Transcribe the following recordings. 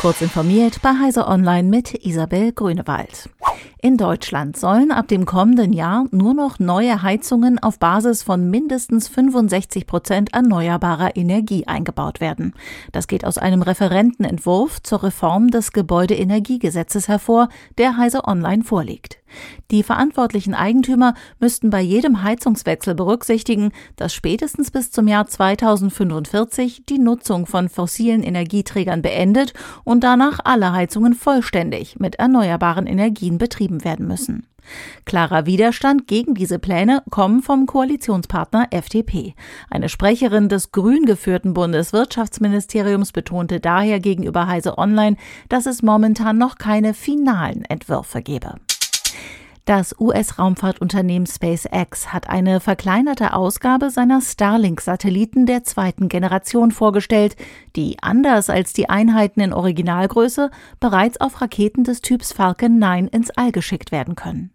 Kurz informiert bei Heise Online mit Isabel Grünewald. In Deutschland sollen ab dem kommenden Jahr nur noch neue Heizungen auf Basis von mindestens 65 Prozent erneuerbarer Energie eingebaut werden. Das geht aus einem Referentenentwurf zur Reform des Gebäudeenergiegesetzes hervor, der Heise Online vorliegt. Die verantwortlichen Eigentümer müssten bei jedem Heizungswechsel berücksichtigen, dass spätestens bis zum Jahr 2045 die Nutzung von fossilen Energieträgern beendet und danach alle Heizungen vollständig mit erneuerbaren Energien betrieben werden müssen. Klarer Widerstand gegen diese Pläne kommen vom Koalitionspartner FDP. Eine Sprecherin des grün geführten Bundeswirtschaftsministeriums betonte daher gegenüber Heise Online, dass es momentan noch keine finalen Entwürfe gebe. Das US-Raumfahrtunternehmen SpaceX hat eine verkleinerte Ausgabe seiner Starlink-Satelliten der zweiten Generation vorgestellt, die anders als die Einheiten in Originalgröße bereits auf Raketen des Typs Falcon 9 ins All geschickt werden können.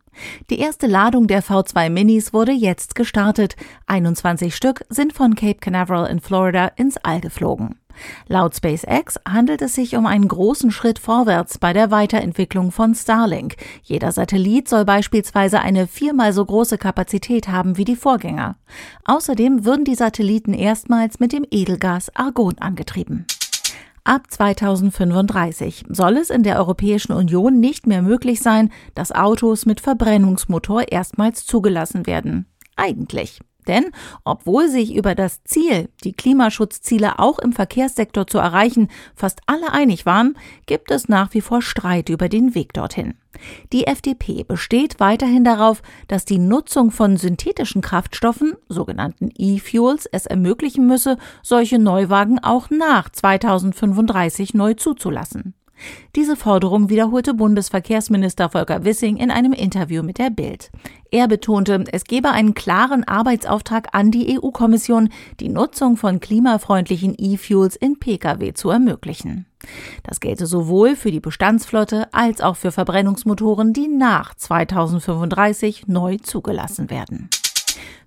Die erste Ladung der V2 Minis wurde jetzt gestartet. 21 Stück sind von Cape Canaveral in Florida ins All geflogen. Laut SpaceX handelt es sich um einen großen Schritt vorwärts bei der Weiterentwicklung von Starlink. Jeder Satellit soll beispielsweise eine viermal so große Kapazität haben wie die Vorgänger. Außerdem würden die Satelliten erstmals mit dem Edelgas Argon angetrieben. Ab 2035 soll es in der Europäischen Union nicht mehr möglich sein, dass Autos mit Verbrennungsmotor erstmals zugelassen werden. Eigentlich. Denn obwohl sich über das Ziel, die Klimaschutzziele auch im Verkehrssektor zu erreichen, fast alle einig waren, gibt es nach wie vor Streit über den Weg dorthin. Die FDP besteht weiterhin darauf, dass die Nutzung von synthetischen Kraftstoffen, sogenannten E-Fuels, es ermöglichen müsse, solche Neuwagen auch nach 2035 neu zuzulassen. Diese Forderung wiederholte Bundesverkehrsminister Volker Wissing in einem Interview mit der Bild. Er betonte, es gebe einen klaren Arbeitsauftrag an die EU-Kommission, die Nutzung von klimafreundlichen E-Fuels in Pkw zu ermöglichen. Das gelte sowohl für die Bestandsflotte als auch für Verbrennungsmotoren, die nach 2035 neu zugelassen werden.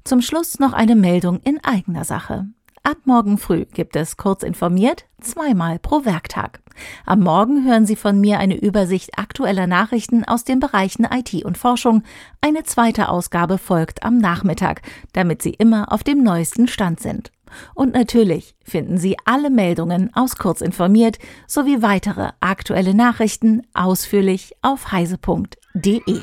Zum Schluss noch eine Meldung in eigener Sache. Ab morgen früh gibt es kurz informiert zweimal pro Werktag. Am Morgen hören Sie von mir eine Übersicht aktueller Nachrichten aus den Bereichen IT und Forschung. Eine zweite Ausgabe folgt am Nachmittag, damit Sie immer auf dem neuesten Stand sind. Und natürlich finden Sie alle Meldungen aus Kurz informiert sowie weitere aktuelle Nachrichten ausführlich auf heise.de.